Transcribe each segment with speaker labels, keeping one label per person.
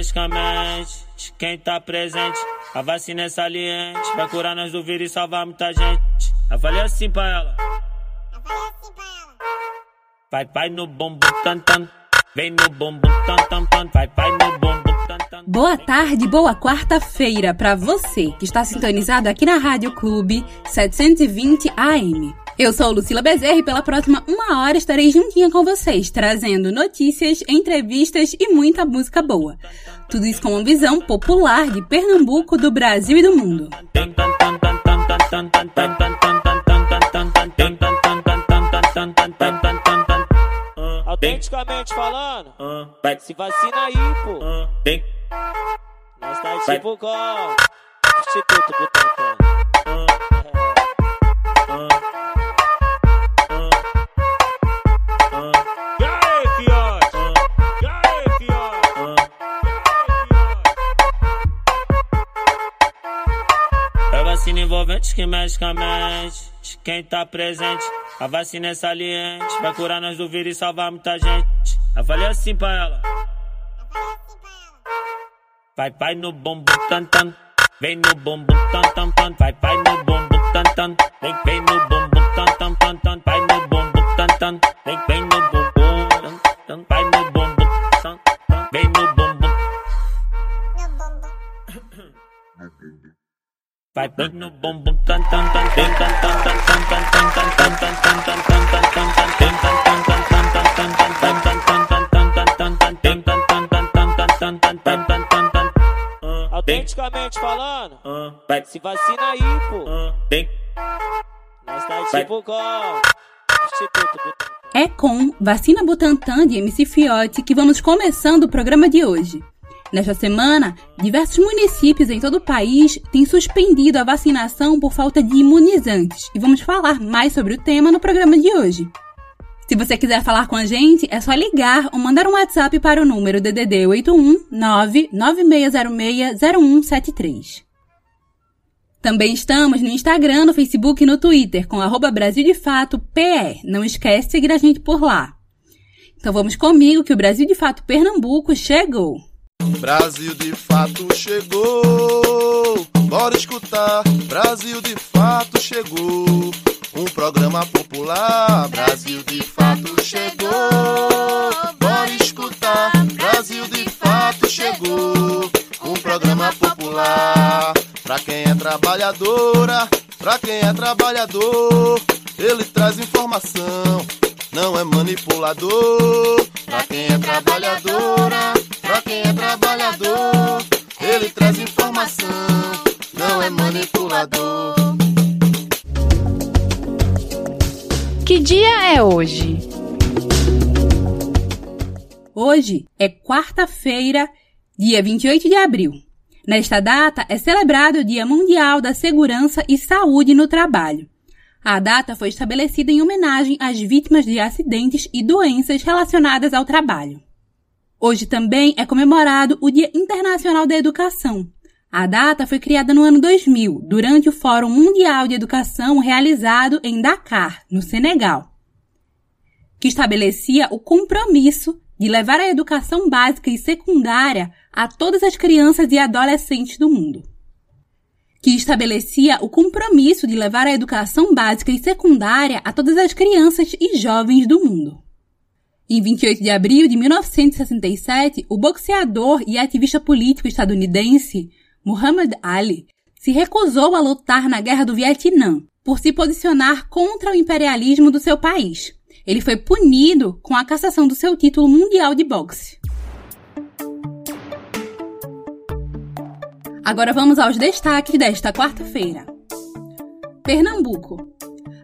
Speaker 1: Envolvente que mexe com a mente. Quem tá presente, a vacina é saliente. Vai curar nós do vírus e salvar muita gente. Eu falei assim pra ela. Vai, vai no bumbum tan tan. Vem no bumbum tan tan tan. Vai, vai no bumbum tan tan.
Speaker 2: Boa tarde, boa quarta-feira para você que está sintonizado aqui na Rádio Clube 720 AM. Eu sou Lucila Bezerra e pela próxima uma hora estarei juntinha com vocês, trazendo notícias, entrevistas e muita música boa. Tudo isso com uma visão popular de Pernambuco, do Brasil e do mundo.
Speaker 1: Autenticamente falando, se vacina aí, pô. Nós tá tipo. Instituto Butantan. Uh, é. uh, uh. Vacina envolvente que mexe com a mente. Quem tá presente, a vacina é saliente. Vai curar nós do vírus e salvar muita gente. Eu falei assim pra ela. Vai, vai no bumbum tan tan. Vem no bumbum tan tan tan. Vai, vai no bumbum tan tan. Vem, vem no bumbum tan tan tan tan. Vai no bumbum tan tan. Vem, vem
Speaker 2: É com Vacina Butantan de MC Fiote que vamos começando o programa de hoje. Nesta semana, diversos municípios em todo o país têm suspendido a vacinação por falta de imunizantes e vamos falar mais sobre o tema no programa de hoje. Se você quiser falar com a gente, é só ligar ou mandar um WhatsApp para o número DDD 81 99606 0173. Também estamos no Instagram, no Facebook e no Twitter com arroba Brasil de Fato PE. Não esquece de seguir a gente por lá. Então vamos comigo que o Brasil de Fato Pernambuco chegou.
Speaker 3: Brasil de fato chegou, bora escutar. Brasil de fato chegou, um programa popular. Brasil de fato chegou, bora escutar. Brasil de fato chegou, um programa popular. Pra quem é trabalhadora, pra quem é trabalhador, ele traz informação, não é manipulador. Pra quem é trabalhadora, pra quem é trabalhador, ele traz informação, não é manipulador.
Speaker 4: Que dia é hoje?
Speaker 2: Hoje é quarta-feira, dia 28 de abril. Nesta data é celebrado o Dia Mundial da Segurança e Saúde no Trabalho. A data foi estabelecida em homenagem às vítimas de acidentes e doenças relacionadas ao trabalho. Hoje também é comemorado o Dia Internacional da Educação. A data foi criada no ano 2000, durante o Fórum Mundial de Educação realizado em Dakar, no Senegal, que estabelecia o compromisso de levar a educação básica e secundária a todas as crianças e adolescentes do mundo que estabelecia o compromisso de levar a educação básica e secundária a todas as crianças e jovens do mundo. Em 28 de abril de 1967, o boxeador e ativista político estadunidense Muhammad Ali se recusou a lutar na Guerra do Vietnã por se posicionar contra o imperialismo do seu país. Ele foi punido com a cassação do seu título mundial de boxe. Agora vamos aos destaques desta quarta-feira. Pernambuco.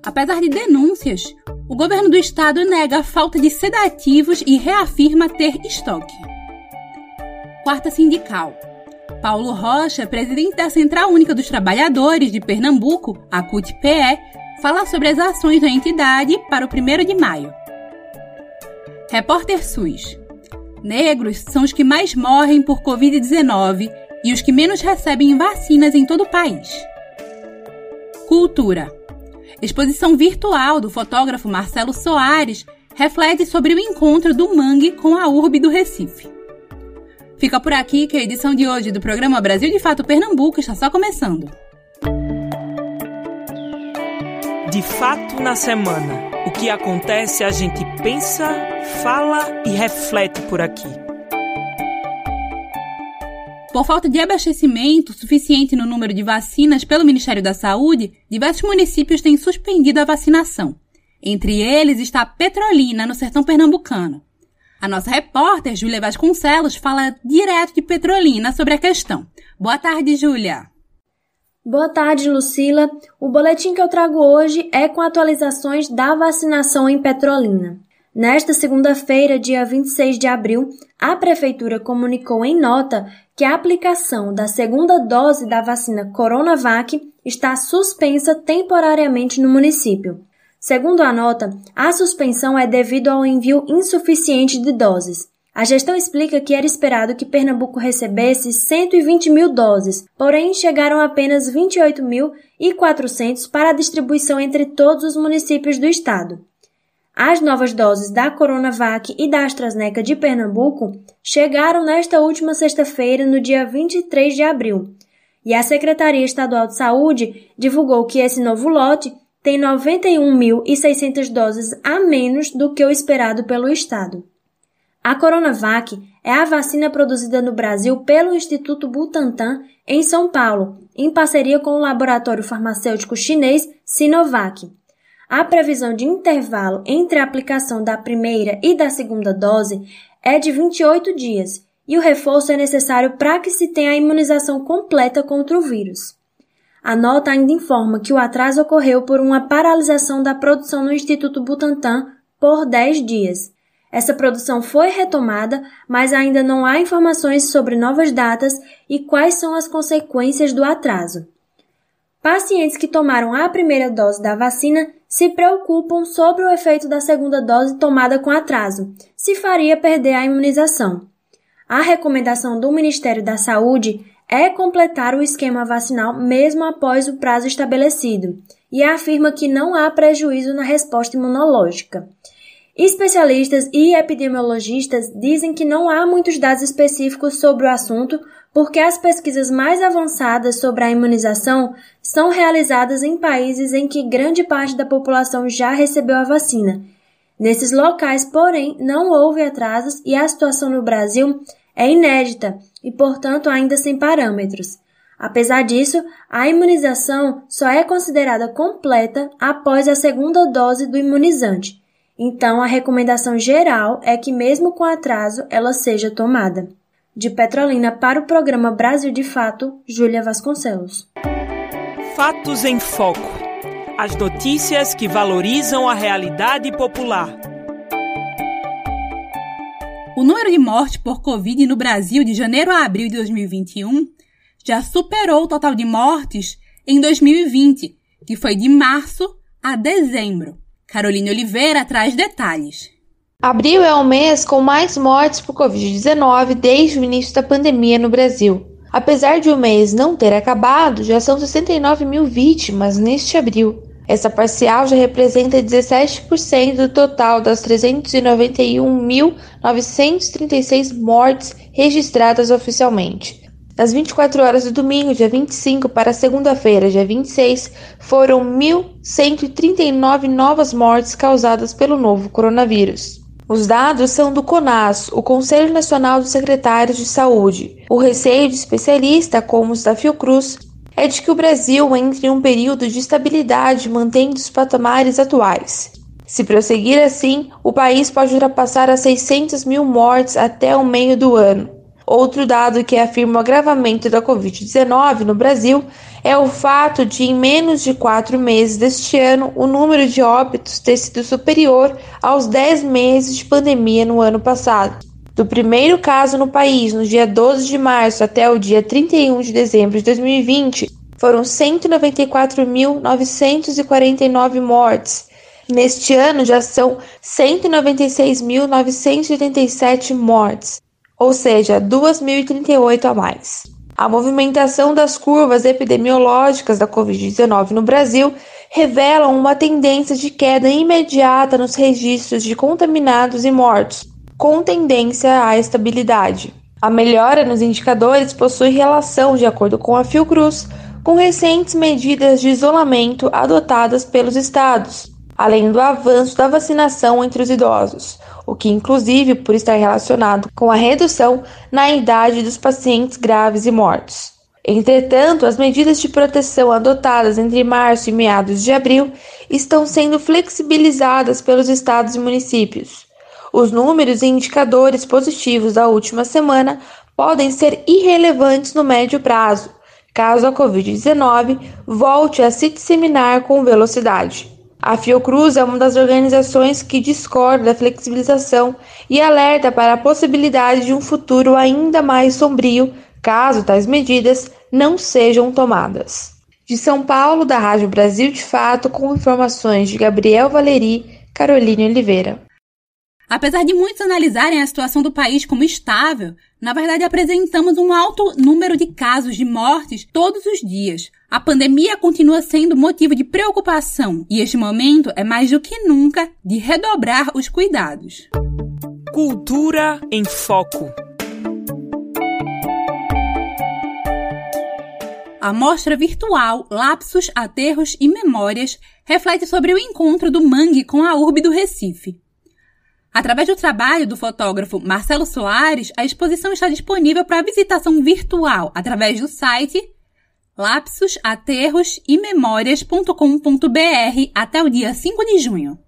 Speaker 2: Apesar de denúncias, o governo do estado nega a falta de sedativos e reafirma ter estoque. Quarta sindical. Paulo Rocha, presidente da Central Única dos Trabalhadores de Pernambuco, a CUT-PE, fala sobre as ações da entidade para o 1 de maio. Repórter SUS. Negros são os que mais morrem por Covid-19 e os que menos recebem vacinas em todo o país. Cultura. Exposição virtual do fotógrafo Marcelo Soares reflete sobre o encontro do mangue com a urbe do Recife. Fica por aqui que a edição de hoje do programa Brasil de Fato Pernambuco está só começando.
Speaker 5: De fato na semana. O que acontece a gente pensa, fala e reflete por aqui.
Speaker 2: Por falta de abastecimento suficiente no número de vacinas pelo Ministério da Saúde, diversos municípios têm suspendido a vacinação. Entre eles está Petrolina, no sertão pernambucano. A nossa repórter, Júlia Vasconcelos, fala direto de Petrolina sobre a questão. Boa tarde, Júlia.
Speaker 6: Boa tarde, Lucila. O boletim que eu trago hoje é com atualizações da vacinação em Petrolina. Nesta segunda-feira, dia 26 de abril, a Prefeitura comunicou em nota que a aplicação da segunda dose da vacina Coronavac está suspensa temporariamente no município. Segundo a nota, a suspensão é devido ao envio insuficiente de doses. A gestão explica que era esperado que Pernambuco recebesse 120 mil doses, porém chegaram apenas 28.400 para a distribuição entre todos os municípios do estado. As novas doses da Coronavac e da AstraZeneca de Pernambuco chegaram nesta última sexta-feira, no dia 23 de abril, e a Secretaria Estadual de Saúde divulgou que esse novo lote tem 91.600 doses a menos do que o esperado pelo Estado. A Coronavac é a vacina produzida no Brasil pelo Instituto Butantan, em São Paulo, em parceria com o laboratório farmacêutico chinês Sinovac. A previsão de intervalo entre a aplicação da primeira e da segunda dose é de 28 dias e o reforço é necessário para que se tenha a imunização completa contra o vírus. A nota ainda informa que o atraso ocorreu por uma paralisação da produção no Instituto Butantan por 10 dias. Essa produção foi retomada, mas ainda não há informações sobre novas datas e quais são as consequências do atraso. Pacientes que tomaram a primeira dose da vacina se preocupam sobre o efeito da segunda dose tomada com atraso, se faria perder a imunização. A recomendação do Ministério da Saúde é completar o esquema vacinal mesmo após o prazo estabelecido e afirma que não há prejuízo na resposta imunológica. Especialistas e epidemiologistas dizem que não há muitos dados específicos sobre o assunto porque as pesquisas mais avançadas sobre a imunização são realizadas em países em que grande parte da população já recebeu a vacina. Nesses locais, porém, não houve atrasos e a situação no Brasil é inédita e, portanto, ainda sem parâmetros. Apesar disso, a imunização só é considerada completa após a segunda dose do imunizante. Então, a recomendação geral é que, mesmo com atraso, ela seja tomada. De Petrolina para o programa Brasil de Fato, Júlia Vasconcelos.
Speaker 5: Fatos em Foco. As notícias que valorizam a realidade popular.
Speaker 2: O número de mortes por Covid no Brasil de janeiro a abril de 2021 já superou o total de mortes em 2020, que foi de março a dezembro. Caroline Oliveira traz detalhes.
Speaker 7: Abril é o mês com mais mortes por Covid-19 desde o início da pandemia no Brasil. Apesar de o mês não ter acabado, já são 69 mil vítimas neste abril. Essa parcial já representa 17% do total das 391.936 mortes registradas oficialmente. Das 24 horas do domingo, dia 25, para segunda-feira, dia 26, foram 1.139 novas mortes causadas pelo novo coronavírus. Os dados são do CONAS, o Conselho Nacional dos Secretários de Saúde. O receio de especialistas como os da Fiocruz é de que o Brasil entre em um período de estabilidade mantendo os patamares atuais. Se prosseguir assim, o país pode ultrapassar as 600 mil mortes até o meio do ano. Outro dado que afirma o agravamento da Covid-19 no Brasil é o fato de, em menos de quatro meses deste ano, o número de óbitos ter sido superior aos 10 meses de pandemia no ano passado. Do primeiro caso no país, no dia 12 de março até o dia 31 de dezembro de 2020, foram 194.949 mortes. Neste ano já são 196.987 mortes, ou seja, 2.038 a mais. A movimentação das curvas epidemiológicas da Covid-19 no Brasil revelam uma tendência de queda imediata nos registros de contaminados e mortos, com tendência à estabilidade. A melhora nos indicadores possui relação, de acordo com a Fiocruz, com recentes medidas de isolamento adotadas pelos estados, além do avanço da vacinação entre os idosos, o que, inclusive, por estar relacionado com a redução na idade dos pacientes graves e mortos. Entretanto, as medidas de proteção adotadas entre março e meados de abril estão sendo flexibilizadas pelos estados e municípios. Os números e indicadores positivos da última semana podem ser irrelevantes no médio prazo, caso a Covid-19 volte a se disseminar com velocidade. A Fiocruz é uma das organizações que discorda da flexibilização e alerta para a possibilidade de um futuro ainda mais sombrio caso tais medidas não sejam tomadas. De São Paulo, da Rádio Brasil de Fato, com informações de Gabriel Valeri, Caroline Oliveira.
Speaker 2: Apesar de muitos analisarem a situação do país como estável, na verdade apresentamos um alto número de casos de mortes todos os dias, a pandemia continua sendo motivo de preocupação e este momento é mais do que nunca de redobrar os cuidados.
Speaker 5: Cultura em Foco.
Speaker 2: A mostra virtual Lapsos, Aterros e Memórias reflete sobre o encontro do mangue com a urbe do Recife. Através do trabalho do fotógrafo Marcelo Soares, a exposição está disponível para visitação virtual através do site lapsos, aterros e memórias.com.br até o dia 5 de junho.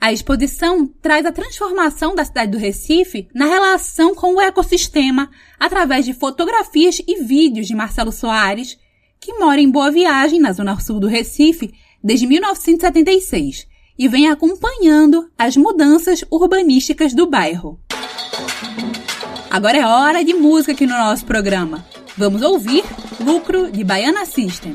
Speaker 2: A exposição traz a transformação da cidade do Recife na relação com o ecossistema através de fotografias e vídeos de Marcelo Soares, que mora em Boa Viagem, na zona sul do Recife, desde 1976 e vem acompanhando as mudanças urbanísticas do bairro. Agora é hora de música aqui no nosso programa. Vamos ouvir Lucro de Baiana System.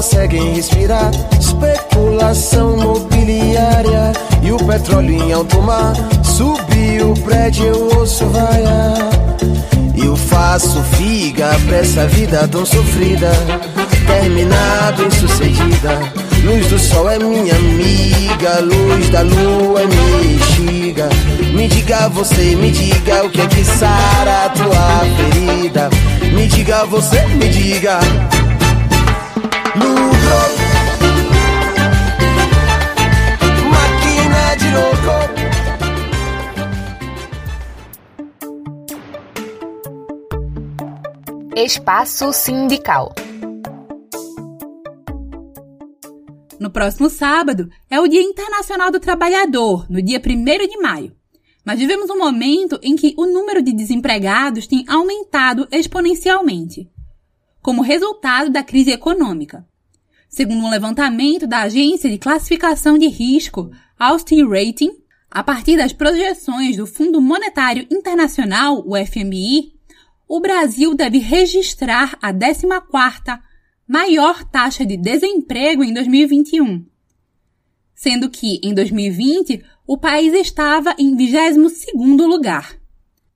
Speaker 8: Conseguem respirar. Especulação imobiliária e o petróleo em alto mar. Subiu o prédio, eu ouço vaia. Eu faço figa pra essa vida tão sofrida. Terminar bem sucedida. Luz do sol é minha amiga, luz da lua é minha bexiga. Me diga você, me diga o que é que sara a tua ferida. Me diga você, me diga. Máquina de louco.
Speaker 4: Espaço Sindical.
Speaker 2: No próximo sábado é o Dia Internacional do Trabalhador, no dia 1 de maio. Mas vivemos um momento em que o número de desempregados tem aumentado exponencialmente, como resultado da crise econômica. Segundo um levantamento da agência de classificação de risco Austin Rating, a partir das projeções do Fundo Monetário Internacional, o FMI, o Brasil deve registrar a 14ª maior taxa de desemprego em 2021, sendo que em 2020 o país estava em 22º lugar.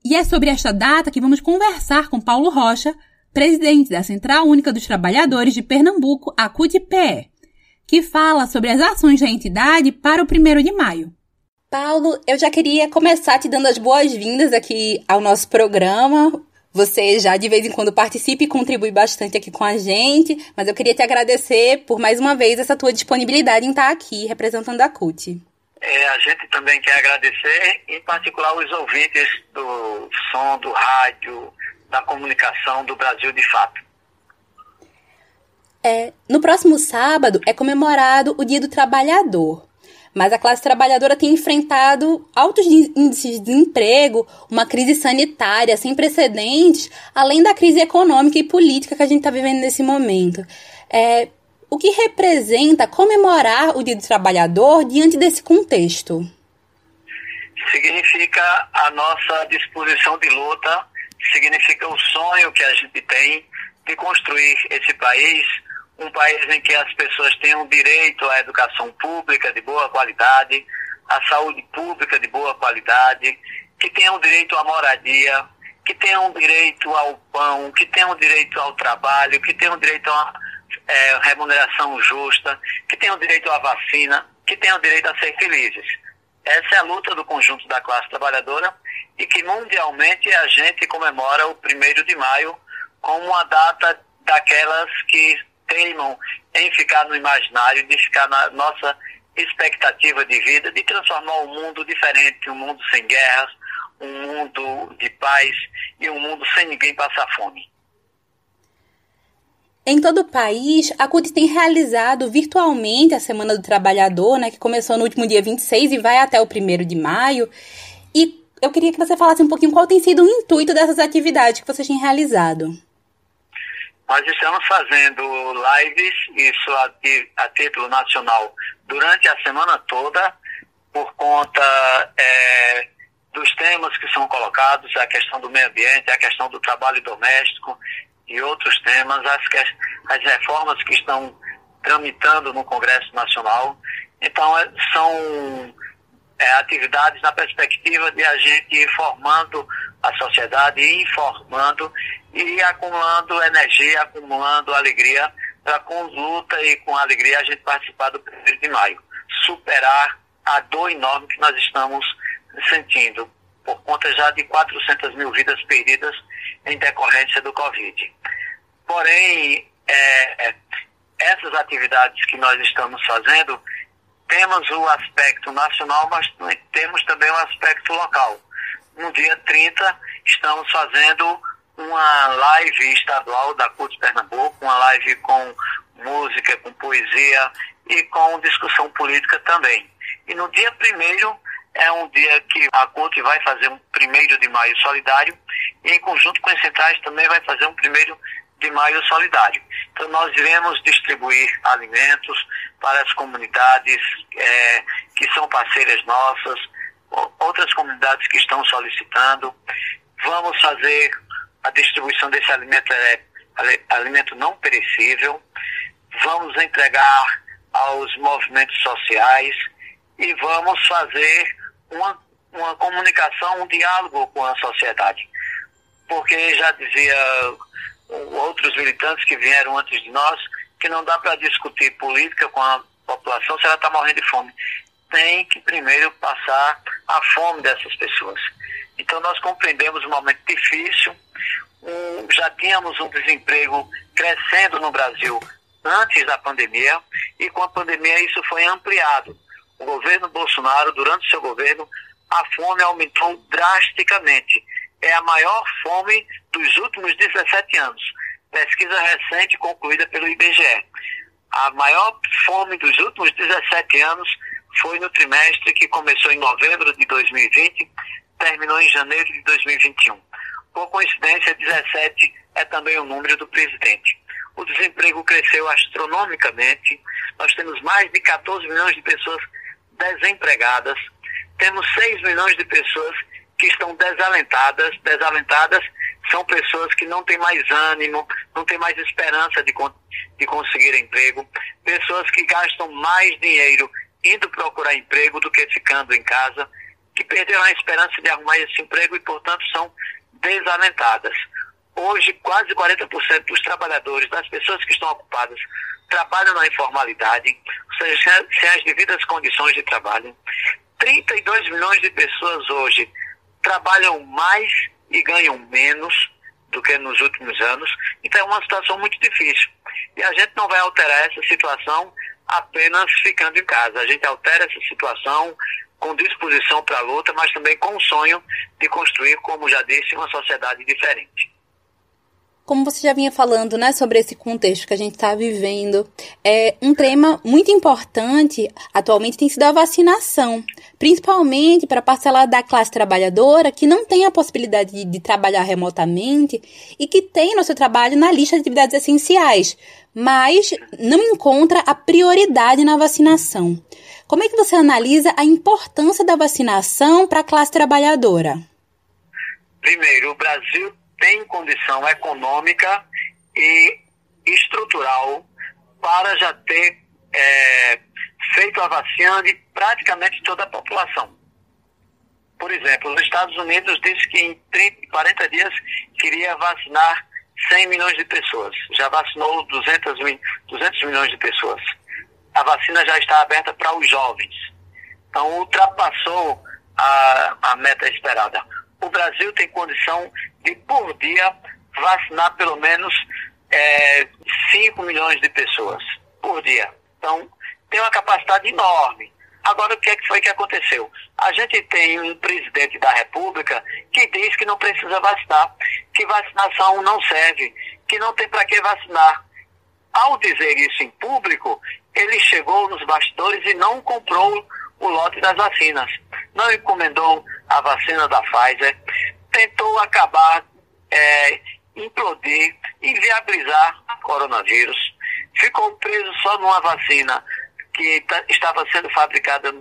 Speaker 2: E é sobre esta data que vamos conversar com Paulo Rocha, presidente da Central Única dos Trabalhadores de Pernambuco, a CUTPE, que fala sobre as ações da entidade para o 1 de maio.
Speaker 9: Paulo, eu já queria começar te dando as boas-vindas aqui ao nosso programa. Você já de vez em quando participa e contribui bastante aqui com a gente, mas eu queria te agradecer por mais uma vez essa tua disponibilidade em estar aqui representando a CUT.
Speaker 10: É, a gente também quer agradecer, em particular os ouvintes do som, do rádio, da comunicação do Brasil de fato.
Speaker 9: É, no próximo sábado é comemorado o Dia do Trabalhador. Mas a classe trabalhadora tem enfrentado altos índices de desemprego, uma crise sanitária sem precedentes, além da crise econômica e política que a gente está vivendo nesse momento. É, o que representa comemorar o Dia do Trabalhador diante desse contexto?
Speaker 10: Significa a nossa disposição de luta, significa o sonho que a gente tem de construir esse país um país em que as pessoas tenham direito à educação pública de boa qualidade, à saúde pública de boa qualidade, que tenham direito à moradia, que tenham direito ao pão, que tenham direito ao trabalho, que tenham direito a é, remuneração justa, que tenham direito à vacina, que tenham direito a ser felizes. Essa é a luta do conjunto da classe trabalhadora e que mundialmente a gente comemora o primeiro de maio como uma data daquelas que teimam em ficar no imaginário, de ficar na nossa expectativa de vida, de transformar um mundo diferente, um mundo sem guerras, um mundo de paz e um mundo sem ninguém passar fome.
Speaker 9: Em todo o país, a CUT tem realizado virtualmente a Semana do Trabalhador, né, que começou no último dia 26 e vai até o 1 de maio. E eu queria que você falasse um pouquinho qual tem sido o intuito dessas atividades que vocês têm realizado.
Speaker 10: Nós estamos fazendo lives, isso a, a título nacional, durante a semana toda, por conta é, dos temas que são colocados, a questão do meio ambiente, a questão do trabalho doméstico e outros temas, as, as reformas que estão tramitando no Congresso Nacional. Então, é, são é, atividades na perspectiva de a gente ir formando a sociedade, informando e acumulando energia, acumulando alegria, para com luta e com alegria a gente participar do 1 de maio. Superar a dor enorme que nós estamos sentindo, por conta já de 400 mil vidas perdidas em decorrência do Covid. Porém, é, essas atividades que nós estamos fazendo, temos o aspecto nacional, mas temos também o aspecto local. No dia 30, estamos fazendo uma live estadual da CUT Pernambuco, uma live com música, com poesia e com discussão política também. E no dia primeiro é um dia que a CUT vai fazer um primeiro de maio solidário e em conjunto com as centrais também vai fazer um primeiro de maio solidário. Então nós iremos distribuir alimentos para as comunidades é, que são parceiras nossas, outras comunidades que estão solicitando. Vamos fazer a distribuição desse alimento é alimento não perecível. Vamos entregar aos movimentos sociais e vamos fazer uma, uma comunicação, um diálogo com a sociedade. Porque já dizia outros militantes que vieram antes de nós que não dá para discutir política com a população se ela está morrendo de fome. Tem que primeiro passar a fome dessas pessoas. Então nós compreendemos um momento difícil, um, já tínhamos um desemprego crescendo no Brasil antes da pandemia e com a pandemia isso foi ampliado. O governo Bolsonaro, durante seu governo, a fome aumentou drasticamente. É a maior fome dos últimos 17 anos. Pesquisa recente concluída pelo IBGE. A maior fome dos últimos 17 anos foi no trimestre que começou em novembro de 2020, terminou em janeiro de 2021. Por coincidência, 17 é também o número do presidente. O desemprego cresceu astronomicamente. Nós temos mais de 14 milhões de pessoas desempregadas. Temos 6 milhões de pessoas que estão desalentadas. Desalentadas são pessoas que não têm mais ânimo, não têm mais esperança de, de conseguir emprego. Pessoas que gastam mais dinheiro indo procurar emprego do que ficando em casa, que perderam a esperança de arrumar esse emprego e, portanto, são desalentadas. Hoje, quase 40% dos trabalhadores, das pessoas que estão ocupadas, trabalham na informalidade, ou seja, sem as devidas condições de trabalho. 32 milhões de pessoas hoje trabalham mais e ganham menos do que nos últimos anos. Então é uma situação muito difícil. E a gente não vai alterar essa situação apenas ficando em casa. A gente altera essa situação com disposição para a luta, mas também com o sonho de construir, como já disse, uma sociedade diferente
Speaker 2: como você já vinha falando, né, sobre esse contexto que a gente está vivendo, é um tema muito importante atualmente tem sido a vacinação, principalmente para a parcela da classe trabalhadora que não tem a possibilidade de, de trabalhar remotamente e que tem no seu trabalho na lista de atividades essenciais, mas não encontra a prioridade na vacinação. Como é que você analisa a importância da vacinação para a classe trabalhadora?
Speaker 10: Primeiro, o Brasil tem condição econômica e estrutural para já ter é, feito a vacina de praticamente toda a população. Por exemplo, os Estados Unidos disse que em 30, 40 dias queria vacinar 100 milhões de pessoas. Já vacinou 200, 200 milhões de pessoas. A vacina já está aberta para os jovens. Então, ultrapassou a, a meta esperada o Brasil tem condição de, por dia, vacinar pelo menos é, 5 milhões de pessoas por dia. Então, tem uma capacidade enorme. Agora, o que, é que foi que aconteceu? A gente tem um presidente da República que diz que não precisa vacinar, que vacinação não serve, que não tem para que vacinar. Ao dizer isso em público, ele chegou nos bastidores e não comprou o lote das vacinas. Não encomendou a vacina da Pfizer, tentou acabar, é, implodir, inviabilizar o coronavírus, ficou preso só numa vacina que estava sendo fabricada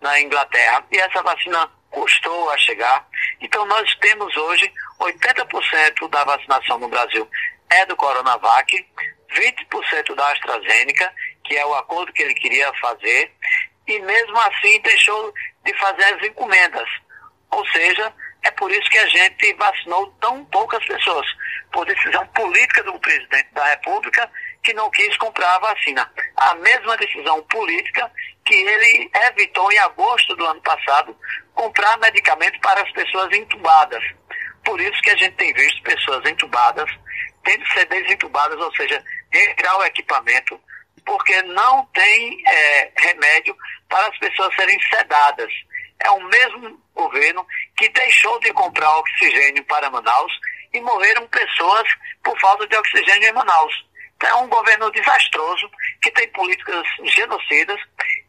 Speaker 10: na Inglaterra. E essa vacina custou a chegar. Então nós temos hoje 80% da vacinação no Brasil é do Coronavac, 20% da AstraZeneca, que é o acordo que ele queria fazer, e mesmo assim deixou de fazer as encomendas. Ou seja, é por isso que a gente vacinou tão poucas pessoas, por decisão política do presidente da República, que não quis comprar a vacina. A mesma decisão política que ele evitou em agosto do ano passado comprar medicamento para as pessoas entubadas. Por isso que a gente tem visto pessoas entubadas tendo que ser desentubadas, ou seja, retirar o equipamento, porque não tem é, remédio para as pessoas serem sedadas é o mesmo governo que deixou de comprar oxigênio para Manaus e morreram pessoas por falta de oxigênio em Manaus. Então, é um governo desastroso, que tem políticas genocidas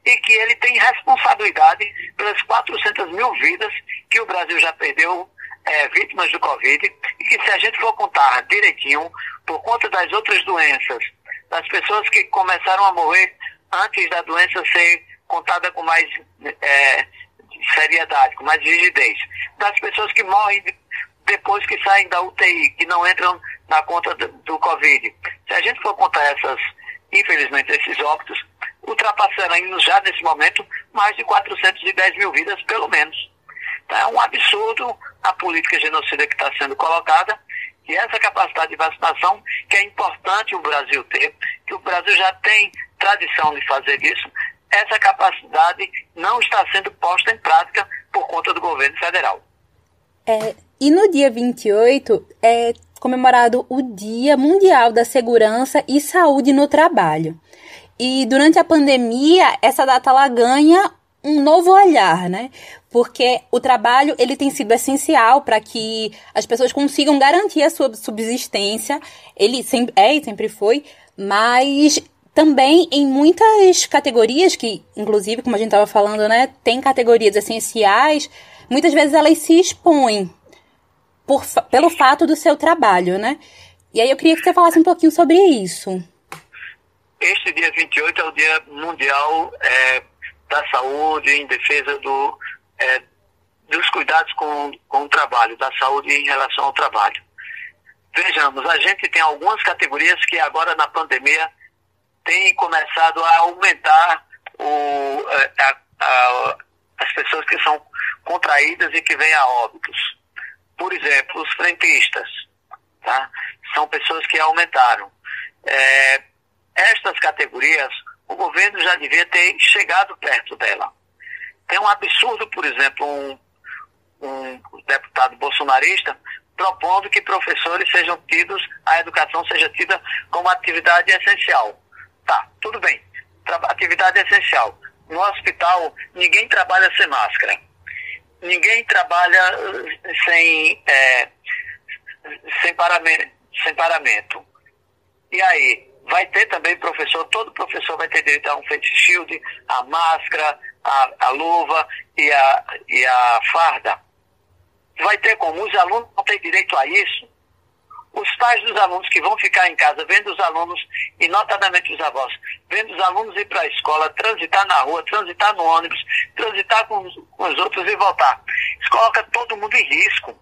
Speaker 10: e que ele tem responsabilidade pelas 400 mil vidas que o Brasil já perdeu é, vítimas do Covid e que se a gente for contar direitinho, por conta das outras doenças, das pessoas que começaram a morrer antes da doença ser contada com mais é, seriedade, com mais rigidez. Das pessoas que morrem depois que saem da UTI, que não entram na conta do, do Covid. Se a gente for contar essas, infelizmente, esses óbitos, ultrapassarão já nesse momento mais de 410 mil vidas, pelo menos. Então, é um absurdo a política genocida que está sendo colocada e essa capacidade de vacinação que é importante o Brasil ter, que o Brasil já tem tradição de fazer isso, essa capacidade não está sendo posta em prática por conta do governo federal.
Speaker 2: É, e no dia 28 é comemorado o Dia Mundial da Segurança e Saúde no Trabalho. E durante a pandemia, essa data ela ganha um novo olhar, né? Porque o trabalho ele tem sido essencial para que as pessoas consigam garantir a sua subsistência. Ele sempre é e sempre foi, mas também em muitas categorias que, inclusive, como a gente estava falando, né, tem categorias essenciais, muitas vezes elas se expõem por, pelo fato do seu trabalho, né? E aí eu queria que você falasse um pouquinho sobre isso.
Speaker 10: Este dia 28 é o Dia Mundial é, da Saúde em defesa do, é, dos cuidados com, com o trabalho, da saúde em relação ao trabalho. Vejamos, a gente tem algumas categorias que agora na pandemia tem começado a aumentar o, a, a, as pessoas que são contraídas e que vêm a óbitos. Por exemplo, os frentistas, tá? são pessoas que aumentaram. É, estas categorias, o governo já devia ter chegado perto dela. Tem um absurdo, por exemplo, um, um deputado bolsonarista propondo que professores sejam tidos, a educação seja tida como atividade essencial. Tá, tudo bem. Atividade essencial. No hospital, ninguém trabalha sem máscara. Ninguém trabalha eh, sem, é, sem, paramento, sem paramento. E aí, vai ter também professor, todo professor vai ter direito a um face shield, a máscara, a, a luva e a, e a farda. Vai ter como os alunos não têm direito a isso. Os pais dos alunos que vão ficar em casa vendo os alunos, e notadamente os avós, vendo os alunos ir para a escola, transitar na rua, transitar no ônibus, transitar com os, com os outros e voltar. Isso coloca todo mundo em risco.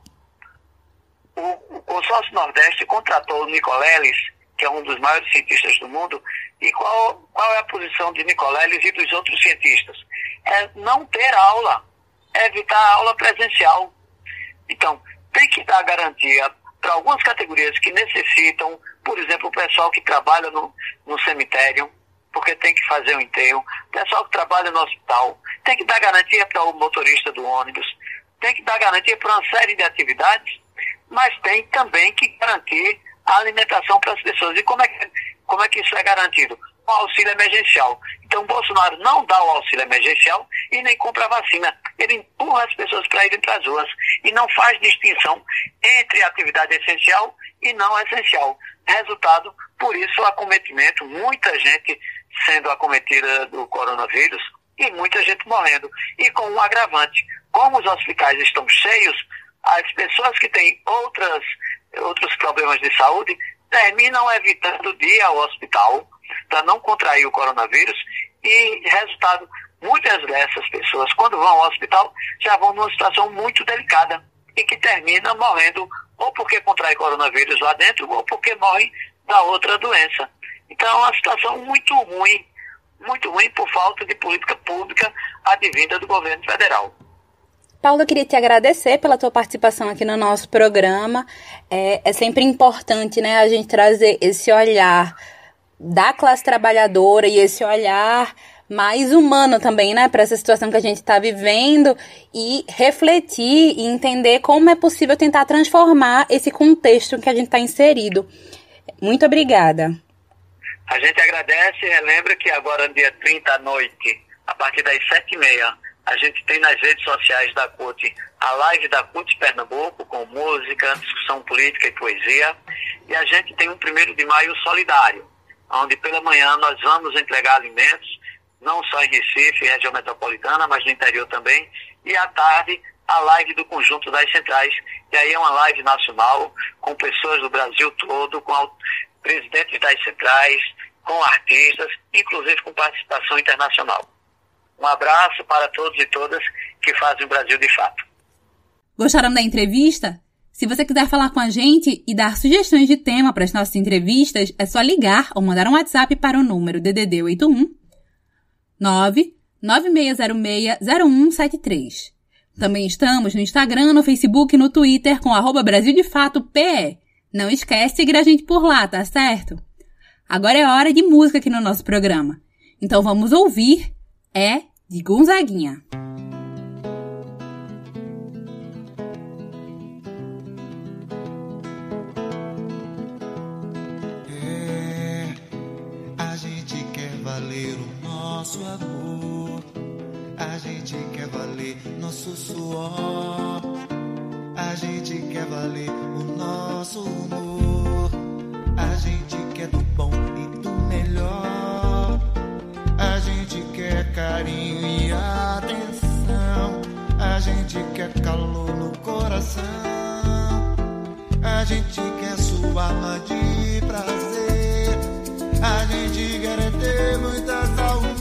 Speaker 10: O, o consórcio Nordeste contratou o Nicoleles, que é um dos maiores cientistas do mundo, e qual, qual é a posição de Nicoleles e dos outros cientistas? É não ter aula, é evitar a aula presencial. Então, tem que dar garantia para algumas categorias que necessitam, por exemplo, o pessoal que trabalha no, no cemitério, porque tem que fazer o enterro, o pessoal que trabalha no hospital, tem que dar garantia para o motorista do ônibus, tem que dar garantia para uma série de atividades, mas tem também que garantir a alimentação para as pessoas. E como é que, como é que isso é garantido? O auxílio emergencial. Então, Bolsonaro não dá o auxílio emergencial e nem compra a vacina. Ele empurra as pessoas para irem para as ruas e não faz distinção entre atividade essencial e não essencial. Resultado, por isso, o acometimento, muita gente sendo acometida do coronavírus e muita gente morrendo. E com um agravante, como os hospitais estão cheios, as pessoas que têm outras, outros problemas de saúde terminam evitando de ir ao hospital para não contrair o coronavírus e, resultado, muitas dessas pessoas, quando vão ao hospital, já vão numa situação muito delicada e que termina morrendo ou porque contrai coronavírus lá dentro ou porque morre da outra doença. Então é uma situação muito ruim, muito ruim por falta de política pública advinda do governo federal.
Speaker 9: Paulo, eu queria te agradecer pela tua participação aqui no nosso programa. É, é sempre importante, né, a gente trazer esse olhar da classe trabalhadora e esse olhar mais humano também, né, para essa situação que a gente está vivendo e refletir e entender como é possível tentar transformar esse contexto que a gente está inserido. Muito obrigada.
Speaker 10: A gente agradece e relembra que agora, dia 30 à noite, a partir das 7h30, a gente tem nas redes sociais da CUT a live da CUT Pernambuco, com música, discussão política e poesia. E a gente tem um primeiro de maio solidário, onde pela manhã nós vamos entregar alimentos, não só em Recife, região metropolitana, mas no interior também. E à tarde, a live do conjunto das centrais, que aí é uma live nacional, com pessoas do Brasil todo, com presidentes das centrais, com artistas, inclusive com participação internacional. Um abraço para todos e todas que fazem o Brasil de fato.
Speaker 2: Gostaram da entrevista? Se você quiser falar com a gente e dar sugestões de tema para as nossas entrevistas, é só ligar ou mandar um WhatsApp para o número DDD 81 996060173. Também estamos no Instagram, no Facebook e no Twitter com arroba Brasil de Fato PE. Não esquece de seguir a gente por lá, tá certo? Agora é hora de música aqui no nosso programa. Então vamos ouvir É de Gonzaguinha.
Speaker 11: É, nosso amor, a gente quer valer nosso suor, a gente quer valer o nosso humor, a gente quer do bom e do melhor, a gente quer carinho e atenção, a gente quer calor no coração, a gente quer sua alma de prazer, a gente quer ter muita saúde,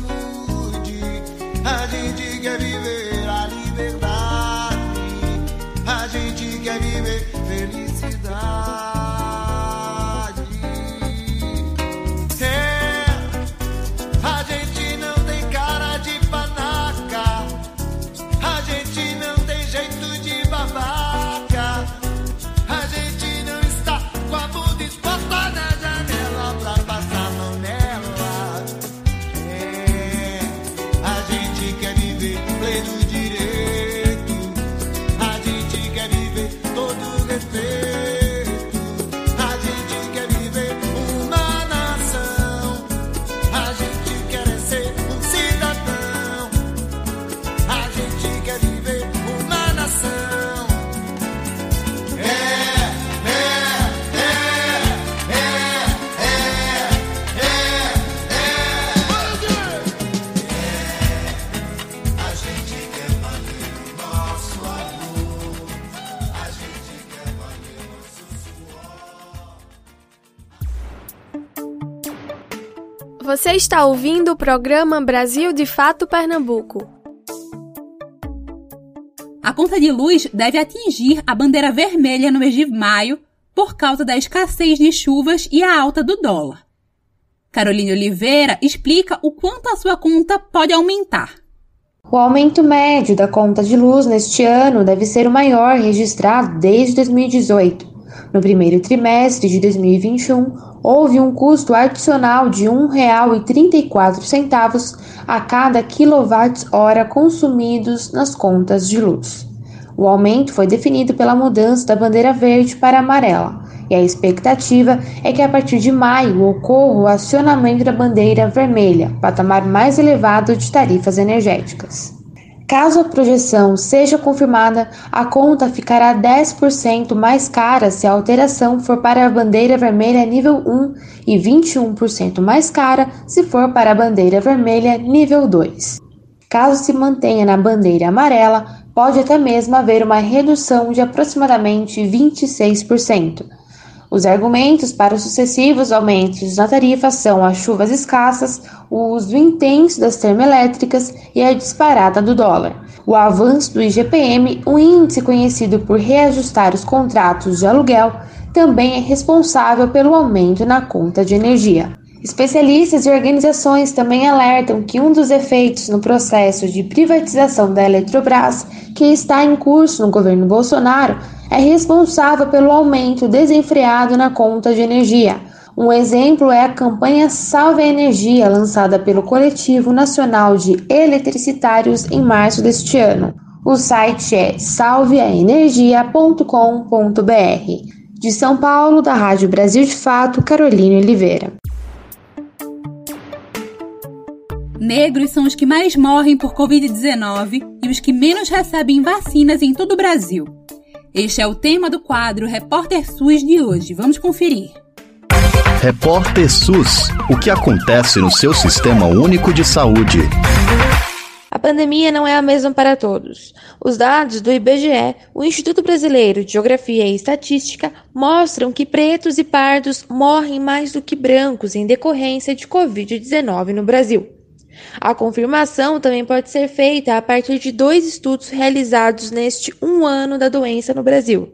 Speaker 11: gente quer
Speaker 12: está ouvindo o programa Brasil de Fato Pernambuco.
Speaker 2: A conta de luz deve atingir a bandeira vermelha no mês de maio por causa da escassez de chuvas e a alta do dólar. Caroline Oliveira explica o quanto a sua conta pode aumentar.
Speaker 7: O aumento médio da conta de luz neste ano deve ser o maior registrado desde 2018. No primeiro trimestre de 2021, houve um custo adicional de R$ 1,34 a cada quilowatt-hora consumidos nas contas de luz. O aumento foi definido pela mudança da bandeira verde para amarela, e a expectativa é que a partir de maio ocorra o acionamento da bandeira vermelha, patamar mais elevado de tarifas energéticas. Caso a projeção seja confirmada, a conta ficará 10% mais cara se a alteração for para a bandeira vermelha nível 1 e 21% mais cara se for para a bandeira vermelha nível 2. Caso se mantenha na bandeira amarela, pode até mesmo haver uma redução de aproximadamente 26%. Os argumentos para os sucessivos aumentos na tarifa são as chuvas escassas, o uso intenso das termoelétricas e a disparada do dólar. O avanço do IGPM, um índice conhecido por reajustar os contratos de aluguel, também é responsável pelo aumento na conta de energia. Especialistas e organizações também alertam que um dos efeitos no processo de privatização da Eletrobras, que está em curso no governo Bolsonaro, é responsável pelo aumento desenfreado na conta de energia. Um exemplo é a campanha Salve a Energia, lançada pelo Coletivo Nacional de Eletricitários em março deste ano. O site é salveaenergia.com.br. De São Paulo, da Rádio Brasil de Fato, Carolina Oliveira.
Speaker 2: Negros são os que mais morrem por Covid-19 e os que menos recebem vacinas em todo o Brasil. Este é o tema do quadro Repórter SUS de hoje. Vamos conferir.
Speaker 13: Repórter SUS. O que acontece no seu sistema único de saúde?
Speaker 7: A pandemia não é a mesma para todos. Os dados do IBGE, o Instituto Brasileiro de Geografia e Estatística, mostram que pretos e pardos morrem mais do que brancos em decorrência de Covid-19 no Brasil. A confirmação também pode ser feita a partir de dois estudos realizados neste um ano da doença no Brasil.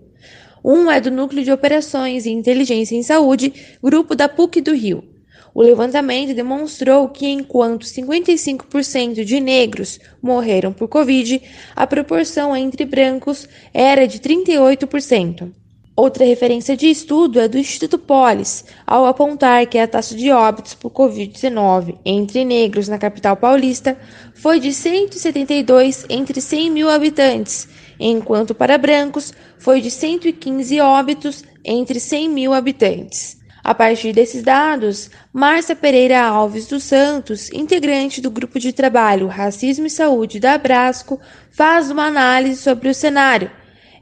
Speaker 7: Um é do Núcleo de Operações e Inteligência em Saúde, grupo da PUC do Rio. O levantamento demonstrou que, enquanto 55% de negros morreram por Covid, a proporção entre brancos era de 38%. Outra referência de estudo é do Instituto Polis, ao apontar que a taxa de óbitos por Covid-19 entre negros na capital paulista foi de 172 entre 100 mil habitantes, enquanto para brancos foi de 115 óbitos entre 100 mil habitantes. A partir desses dados, Márcia Pereira Alves dos Santos, integrante do grupo de trabalho Racismo e Saúde da Abrasco, faz uma análise sobre o cenário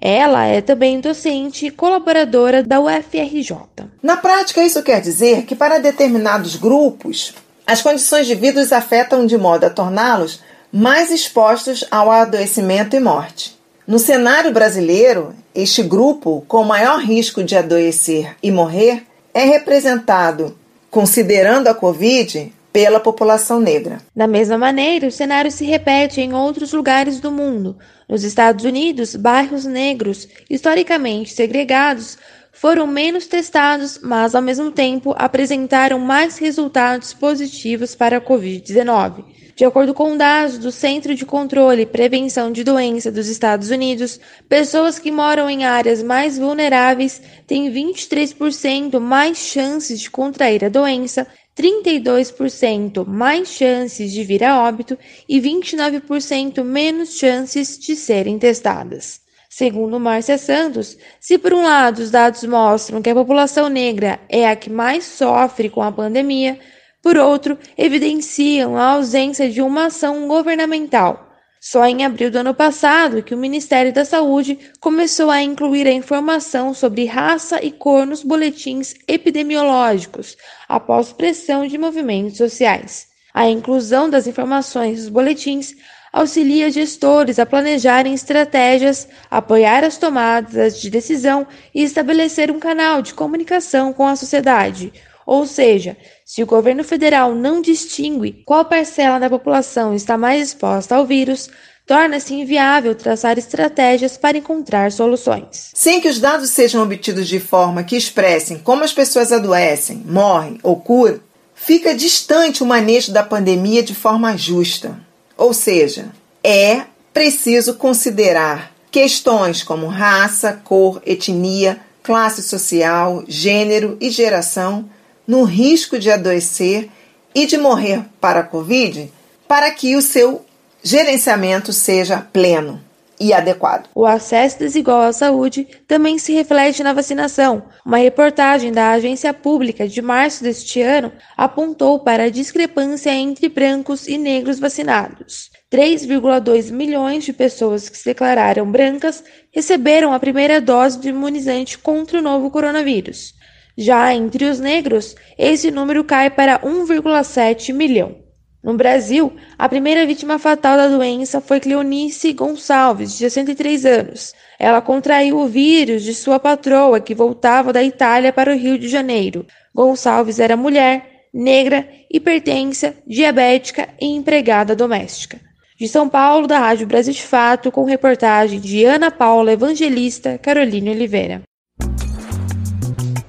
Speaker 7: ela é também docente e colaboradora da UFRJ.
Speaker 14: Na prática, isso quer dizer que para determinados grupos, as condições de vida os afetam de modo a torná-los mais expostos ao adoecimento e morte. No cenário brasileiro, este grupo com maior risco de adoecer e morrer é representado, considerando a Covid, pela população negra.
Speaker 7: Da mesma maneira, o cenário se repete em outros lugares do mundo. Nos Estados Unidos, bairros negros, historicamente segregados, foram menos testados, mas ao mesmo tempo apresentaram mais resultados positivos para a Covid-19. De acordo com dados do Centro de Controle e Prevenção de Doença dos Estados Unidos, pessoas que moram em áreas mais vulneráveis têm 23% mais chances de contrair a doença 32% mais chances de vir a óbito e 29% menos chances de serem testadas. Segundo Márcia Santos, se por um lado os dados mostram que a população negra é a que mais sofre com a pandemia, por outro, evidenciam a ausência de uma ação governamental só em abril do ano passado que o Ministério da Saúde começou a incluir a informação sobre raça e cor nos boletins epidemiológicos, após pressão de movimentos sociais. A inclusão das informações nos boletins auxilia gestores a planejarem estratégias, apoiar as tomadas de decisão e estabelecer um canal de comunicação com a sociedade, Ou seja, se o governo federal não distingue qual parcela da população está mais exposta ao vírus, torna-se inviável traçar estratégias para encontrar soluções.
Speaker 14: Sem que os dados sejam obtidos de forma que expressem como as pessoas adoecem, morrem ou curam, fica distante o manejo da pandemia de forma justa. Ou seja, é preciso considerar questões como raça, cor, etnia, classe social, gênero e geração no risco de adoecer e de morrer para a Covid para que o seu gerenciamento seja pleno e adequado.
Speaker 7: O acesso desigual à saúde também se reflete na vacinação. Uma reportagem da Agência Pública de março deste ano apontou para a discrepância entre brancos e negros vacinados. 3,2 milhões de pessoas que se declararam brancas receberam a primeira dose de imunizante contra o novo coronavírus. Já entre os negros, esse número cai para 1,7 milhão. No Brasil, a primeira vítima fatal da doença foi Cleonice Gonçalves, de 63 anos. Ela contraiu o vírus de sua patroa, que voltava da Itália para o Rio de Janeiro. Gonçalves era mulher, negra, hipertensa, diabética e empregada doméstica. De São Paulo, da Rádio Brasil de Fato, com reportagem de Ana Paula Evangelista, Caroline Oliveira.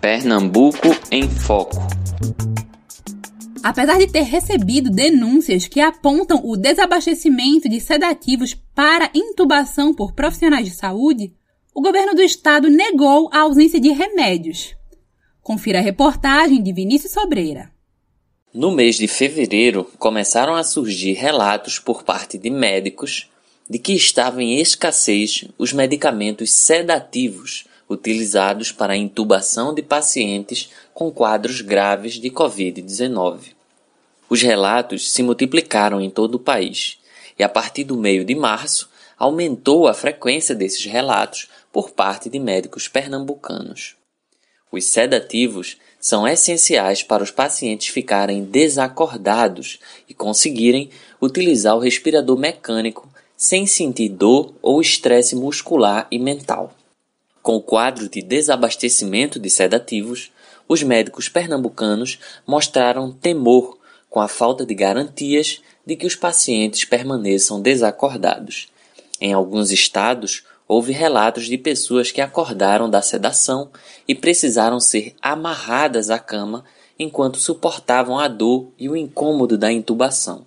Speaker 15: Pernambuco em Foco.
Speaker 2: Apesar de ter recebido denúncias que apontam o desabastecimento de sedativos para intubação por profissionais de saúde, o governo do estado negou a ausência de remédios. Confira a reportagem de Vinícius Sobreira.
Speaker 15: No mês de fevereiro, começaram a surgir relatos por parte de médicos de que estavam em escassez os medicamentos sedativos utilizados para a intubação de pacientes com quadros graves de Covid-19. Os relatos se multiplicaram em todo o país e, a partir do meio de março, aumentou a frequência desses relatos por parte de médicos pernambucanos. Os sedativos são essenciais para os pacientes ficarem desacordados e conseguirem utilizar o respirador mecânico sem sentir dor ou estresse muscular e mental. Com o quadro de desabastecimento de sedativos, os médicos pernambucanos mostraram temor com a falta de garantias de que os pacientes permaneçam desacordados. Em alguns estados, houve relatos de pessoas que acordaram da sedação e precisaram ser amarradas à cama enquanto suportavam a dor e o incômodo da intubação.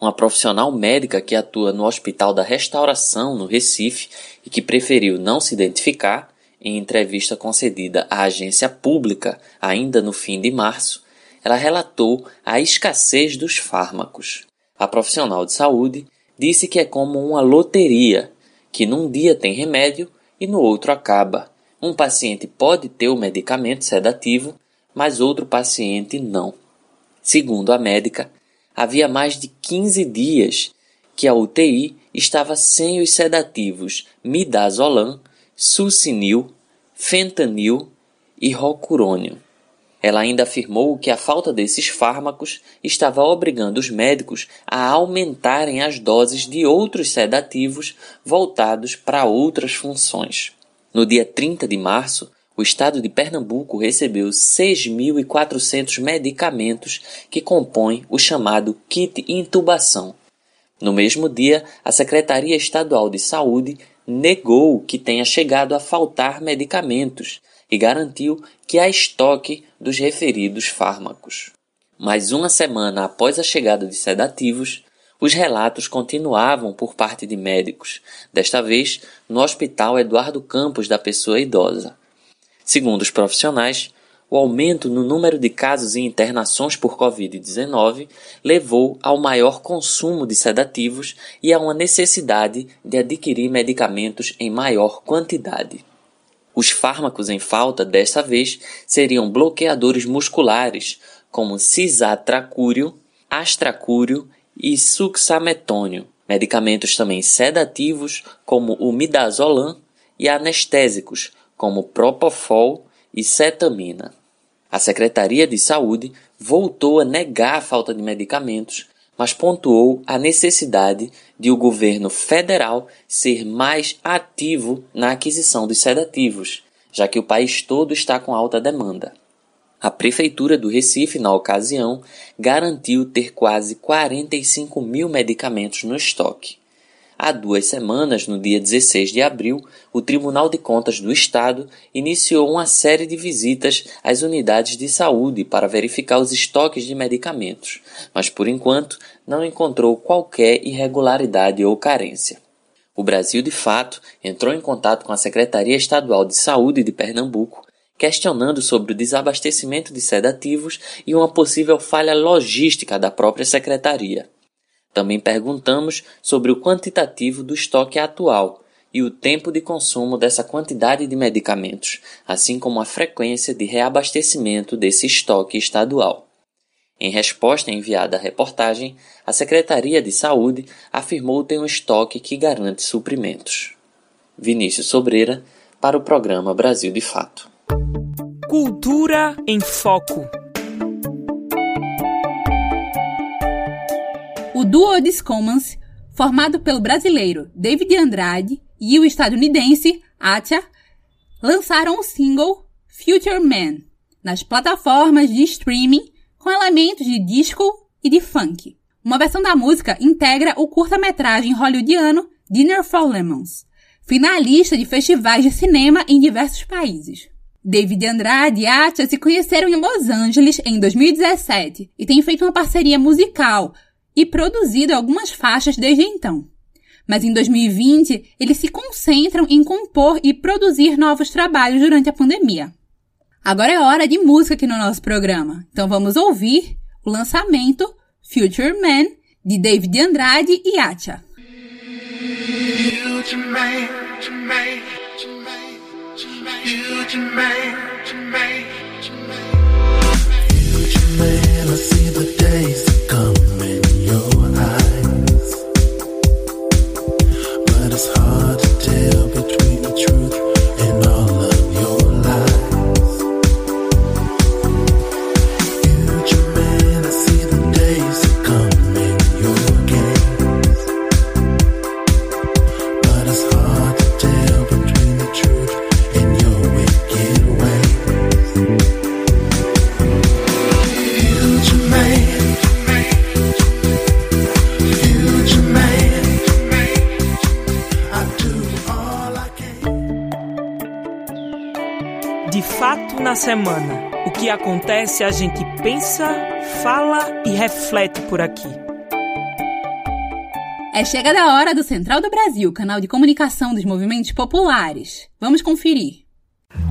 Speaker 15: Uma profissional médica que atua no Hospital da Restauração, no Recife, e que preferiu não se identificar, em entrevista concedida à agência pública ainda no fim de março, ela relatou a escassez dos fármacos. A profissional de saúde disse que é como uma loteria, que num dia tem remédio e no outro acaba. Um paciente pode ter o medicamento sedativo, mas outro paciente não. Segundo a médica, havia mais de 15 dias que a UTI estava sem os sedativos midazolam, succinil, fentanil e rocurônio. Ela ainda afirmou que a falta desses fármacos estava obrigando os médicos a aumentarem as doses de outros sedativos voltados para outras funções. No dia 30 de março, o estado de Pernambuco recebeu 6.400 medicamentos que compõem o chamado kit intubação. No mesmo dia, a Secretaria Estadual de Saúde negou que tenha chegado a faltar medicamentos e garantiu que há estoque dos referidos fármacos. Mais uma semana após a chegada de sedativos, os relatos continuavam por parte de médicos, desta vez no Hospital Eduardo Campos da Pessoa Idosa. Segundo os profissionais, o aumento no número de casos e internações por Covid-19 levou ao maior consumo de sedativos e a uma necessidade de adquirir medicamentos em maior quantidade. Os fármacos em falta dessa vez seriam bloqueadores musculares, como cisatracúrio, astracúrio e suxametônio, medicamentos também sedativos, como o midazolam, e anestésicos, como propofol e cetamina. A Secretaria de Saúde voltou a negar a falta de medicamentos, mas pontuou a necessidade de o governo federal ser mais ativo na aquisição dos sedativos, já que o país todo está com alta demanda. A Prefeitura do Recife, na ocasião, garantiu ter quase 45 mil medicamentos no estoque. Há duas semanas, no dia 16 de abril, o Tribunal de Contas do Estado iniciou uma série de visitas às unidades de saúde para verificar os estoques de medicamentos, mas por enquanto não encontrou qualquer irregularidade ou carência. O Brasil, de fato, entrou em contato com a Secretaria Estadual de Saúde de Pernambuco questionando sobre o desabastecimento de sedativos e uma possível falha logística da própria secretaria. Também perguntamos sobre o quantitativo do estoque atual e o tempo de consumo dessa quantidade de medicamentos, assim como a frequência de reabastecimento desse estoque estadual. Em resposta enviada à reportagem, a Secretaria de Saúde afirmou ter um estoque que garante suprimentos. Vinícius Sobreira, para o programa Brasil de Fato.
Speaker 5: Cultura em Foco.
Speaker 2: Duo Discommons, formado pelo brasileiro David Andrade e o estadunidense Atia, lançaram o single Future Man nas plataformas de streaming com elementos de disco e de funk. Uma versão da música integra o curta-metragem hollywoodiano Dinner for Lemons, finalista de festivais de cinema em diversos países. David Andrade e Atia se conheceram em Los Angeles em 2017 e têm feito uma parceria musical e produzido algumas faixas desde então. Mas em 2020, eles se concentram em compor e produzir novos trabalhos durante a pandemia. Agora é hora de música aqui no nosso programa, então vamos ouvir o lançamento Future Man de David Andrade e man, I see the days that come
Speaker 5: semana. O que acontece a gente pensa, fala e reflete por aqui.
Speaker 2: É chegada a hora do Central do Brasil, canal de comunicação dos movimentos populares. Vamos conferir.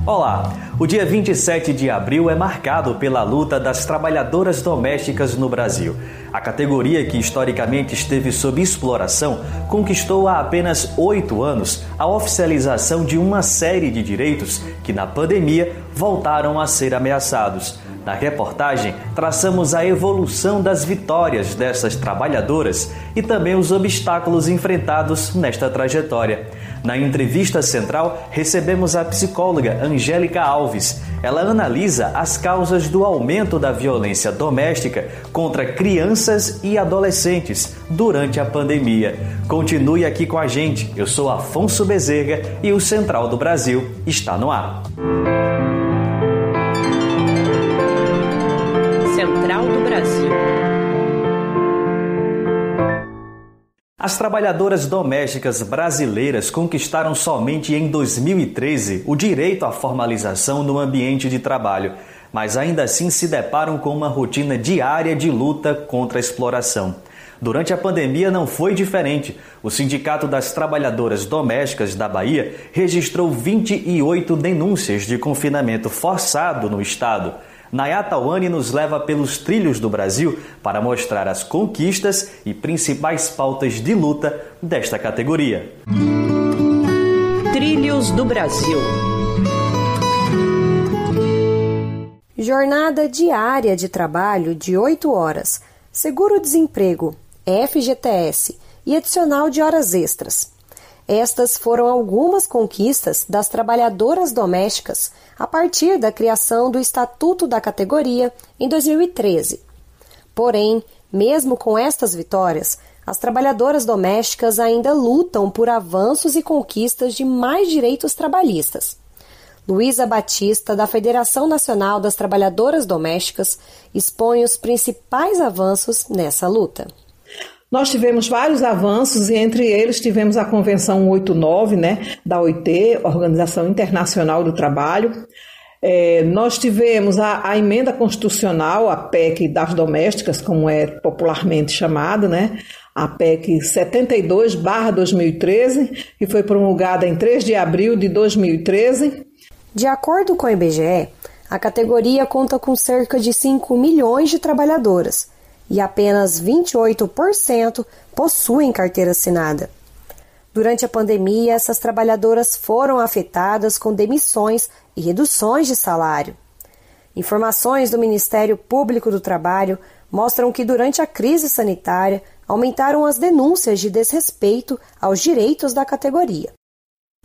Speaker 16: Olá! O dia 27 de abril é marcado pela luta das trabalhadoras domésticas no Brasil. A categoria que historicamente esteve sob exploração conquistou há apenas oito anos a oficialização de uma série de direitos que, na pandemia, voltaram a ser ameaçados. Na reportagem, traçamos a evolução das vitórias dessas trabalhadoras e também os obstáculos enfrentados nesta trajetória. Na entrevista central, recebemos a psicóloga Angélica Alves. Ela analisa as causas do aumento da violência doméstica contra crianças e adolescentes durante a pandemia. Continue aqui com a gente. Eu sou Afonso Bezerra e o Central do Brasil está no ar.
Speaker 5: Central do Brasil.
Speaker 16: As trabalhadoras domésticas brasileiras conquistaram somente em 2013 o direito à formalização no ambiente de trabalho, mas ainda assim se deparam com uma rotina diária de luta contra a exploração. Durante a pandemia não foi diferente. O Sindicato das Trabalhadoras Domésticas da Bahia registrou 28 denúncias de confinamento forçado no estado. Nayata Wani nos leva pelos trilhos do Brasil para mostrar as conquistas e principais pautas de luta desta categoria.
Speaker 5: Trilhos do Brasil.
Speaker 17: Jornada diária de trabalho de 8 horas, seguro-desemprego, FGTS e adicional de horas extras. Estas foram algumas conquistas das trabalhadoras domésticas a partir da criação do Estatuto da categoria em 2013. Porém, mesmo com estas vitórias, as trabalhadoras domésticas ainda lutam por avanços e conquistas de mais direitos trabalhistas. Luísa Batista, da Federação Nacional das Trabalhadoras Domésticas, expõe os principais avanços nessa luta.
Speaker 18: Nós tivemos vários avanços e entre eles tivemos a Convenção 89, né, da OIT, Organização Internacional do Trabalho. É, nós tivemos a, a, emenda constitucional, a PEC das domésticas, como é popularmente chamada, né? a PEC 72-2013, que foi promulgada em 3 de abril de 2013.
Speaker 17: De acordo com o IBGE, a categoria conta com cerca de 5 milhões de trabalhadoras e apenas 28% possuem carteira assinada. Durante a pandemia, essas trabalhadoras foram afetadas com demissões e reduções de salário. Informações do Ministério Público do Trabalho mostram que durante a crise sanitária aumentaram as denúncias de desrespeito aos direitos da categoria.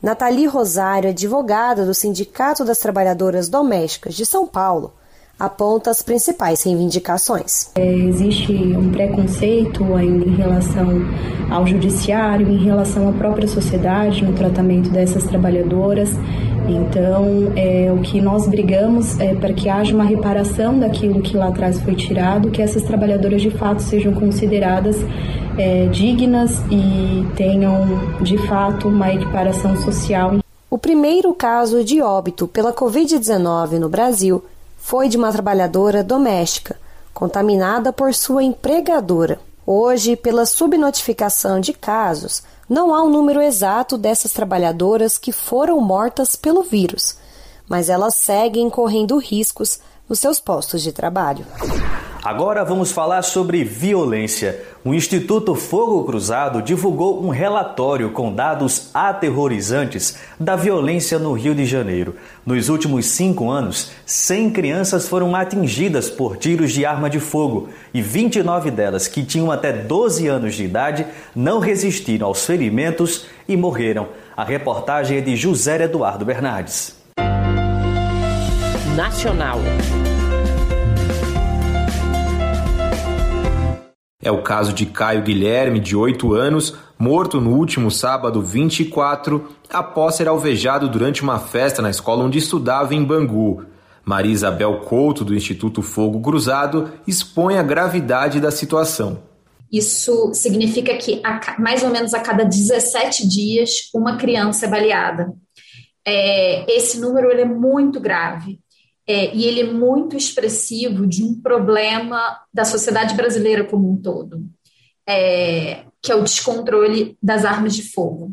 Speaker 17: Nathalie Rosário, advogada do Sindicato das Trabalhadoras Domésticas de São Paulo, aponta as principais reivindicações.
Speaker 19: É, existe um preconceito ainda em relação ao judiciário, em relação à própria sociedade no tratamento dessas trabalhadoras. Então, é, o que nós brigamos é para que haja uma reparação daquilo que lá atrás foi tirado, que essas trabalhadoras de fato sejam consideradas é, dignas e tenham de fato uma equiparação social.
Speaker 17: O primeiro caso de óbito pela Covid-19 no Brasil foi de uma trabalhadora doméstica, contaminada por sua empregadora. Hoje, pela subnotificação de casos, não há um número exato dessas trabalhadoras que foram mortas pelo vírus, mas elas seguem correndo riscos nos seus postos de trabalho.
Speaker 16: Agora vamos falar sobre violência. O Instituto Fogo Cruzado divulgou um relatório com dados aterrorizantes da violência no Rio de Janeiro. Nos últimos cinco anos, 100 crianças foram atingidas por tiros de arma de fogo e 29 delas, que tinham até 12 anos de idade, não resistiram aos ferimentos e morreram. A reportagem é de José Eduardo Bernardes.
Speaker 20: Nacional.
Speaker 21: É o caso de Caio Guilherme, de 8 anos, morto no último sábado 24, após ser alvejado durante uma festa na escola onde estudava em Bangu. Maria Isabel Couto, do Instituto Fogo Cruzado, expõe a gravidade da situação.
Speaker 22: Isso significa que a, mais ou menos a cada 17 dias uma criança é baleada. É, esse número ele é muito grave é, e ele é muito expressivo de um problema da sociedade brasileira como um todo, é, que é o descontrole das armas de fogo.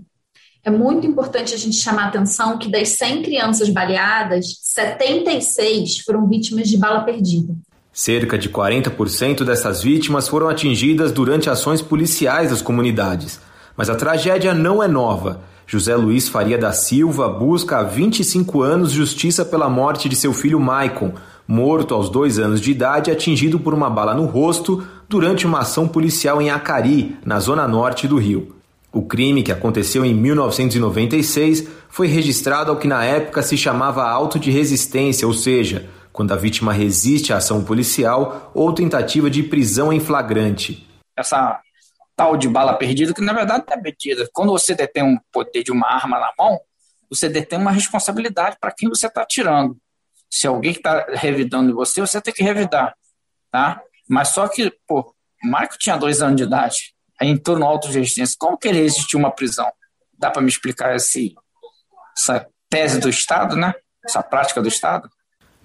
Speaker 22: É muito importante a gente chamar a atenção que das 100 crianças baleadas, 76 foram vítimas de bala perdida.
Speaker 21: Cerca de 40% dessas vítimas foram atingidas durante ações policiais das comunidades. Mas a tragédia não é nova José Luiz Faria da Silva busca há 25 anos justiça pela morte de seu filho Maicon, morto aos dois anos de idade, atingido por uma bala no rosto durante uma ação policial em Acari, na zona norte do Rio. O crime, que aconteceu em 1996, foi registrado ao que na época se chamava auto de resistência, ou seja, quando a vítima resiste à ação policial ou tentativa de prisão em flagrante.
Speaker 23: Essa tal de bala perdida, que na verdade não é perdida. Quando você detém um poder de uma arma na mão, você detém uma responsabilidade para quem você está tirando. Se alguém está revidando em você, você tem que revidar. Tá? Mas só que, pô, o Marco tinha dois anos de idade, aí entrou no auto de resistência. Como que ele resistiu uma prisão? Dá para me explicar esse, essa tese do Estado, né? Essa prática do Estado?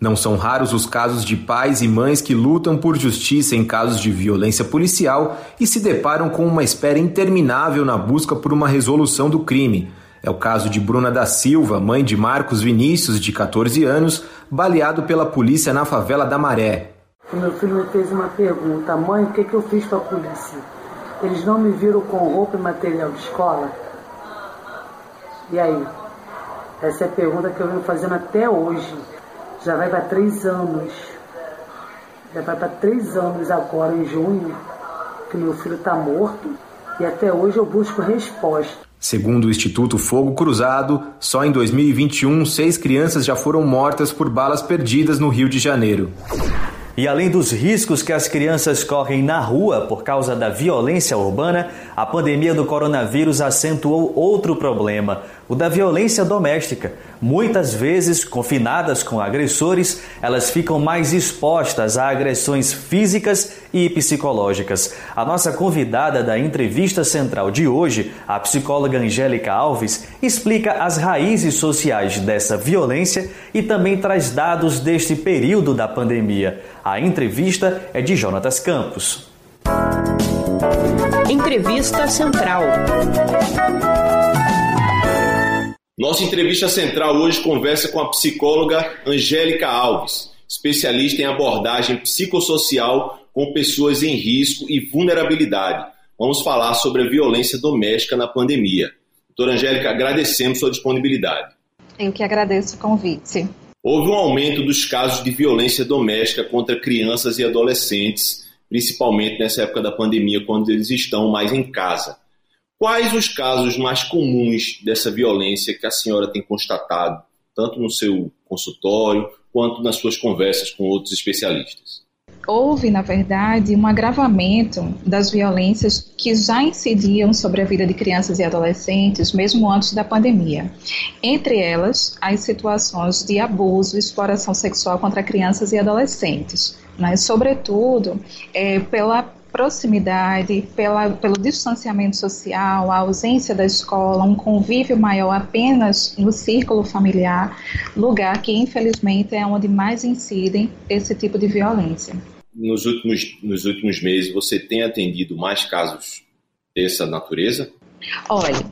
Speaker 21: Não são raros os casos de pais e mães que lutam por justiça em casos de violência policial e se deparam com uma espera interminável na busca por uma resolução do crime. É o caso de Bruna da Silva, mãe de Marcos Vinícius, de 14 anos, baleado pela polícia na favela da Maré.
Speaker 24: O meu filho me fez uma pergunta: Mãe, o que, que eu fiz para a polícia? Eles não me viram com roupa e material de escola? E aí? Essa é a pergunta que eu venho fazendo até hoje. Já vai para três anos. Já vai para três anos agora, em junho, que meu filho está morto. E até hoje eu busco resposta.
Speaker 21: Segundo o Instituto Fogo Cruzado, só em 2021, seis crianças já foram mortas por balas perdidas no Rio de Janeiro.
Speaker 16: E além dos riscos que as crianças correm na rua por causa da violência urbana, a pandemia do coronavírus acentuou outro problema: o da violência doméstica. Muitas vezes, confinadas com agressores, elas ficam mais expostas a agressões físicas e psicológicas. A nossa convidada da entrevista central de hoje, a psicóloga Angélica Alves, explica as raízes sociais dessa violência e também traz dados deste período da pandemia. A entrevista é de Jonatas Campos.
Speaker 5: Entrevista Central.
Speaker 25: Nossa entrevista central hoje conversa com a psicóloga Angélica Alves, especialista em abordagem psicossocial com pessoas em risco e vulnerabilidade. Vamos falar sobre a violência doméstica na pandemia. Doutora Angélica, agradecemos sua disponibilidade.
Speaker 26: Eu que agradeço o convite.
Speaker 25: Houve um aumento dos casos de violência doméstica contra crianças e adolescentes, principalmente nessa época da pandemia, quando eles estão mais em casa. Quais os casos mais comuns dessa violência que a senhora tem constatado, tanto no seu consultório quanto nas suas conversas com outros especialistas?
Speaker 26: Houve, na verdade, um agravamento das violências que já incidiam sobre a vida de crianças e adolescentes, mesmo antes da pandemia. Entre elas, as situações de abuso e exploração sexual contra crianças e adolescentes, mas, sobretudo, é, pela proximidade, pela, pelo distanciamento social, a ausência da escola, um convívio maior apenas no círculo familiar, lugar que infelizmente é onde mais incidem esse tipo de violência.
Speaker 25: Nos últimos, nos últimos meses, você tem atendido mais casos dessa natureza?
Speaker 26: Olha,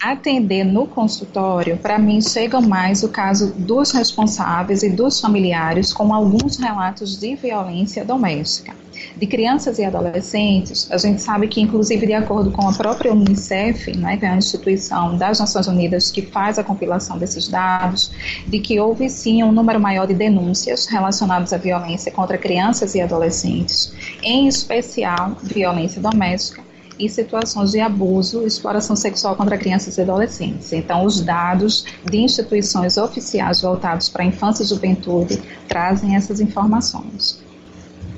Speaker 26: atender no consultório, para mim chega mais o caso dos responsáveis e dos familiares com alguns relatos de violência doméstica. De crianças e adolescentes, a gente sabe que, inclusive, de acordo com a própria Unicef, né, que é a instituição das Nações Unidas que faz a compilação desses dados, de que houve sim um número maior de denúncias relacionadas à violência contra crianças e adolescentes, em especial violência doméstica e situações de abuso e exploração sexual contra crianças e adolescentes. Então, os dados de instituições oficiais voltados para a infância e juventude trazem essas informações.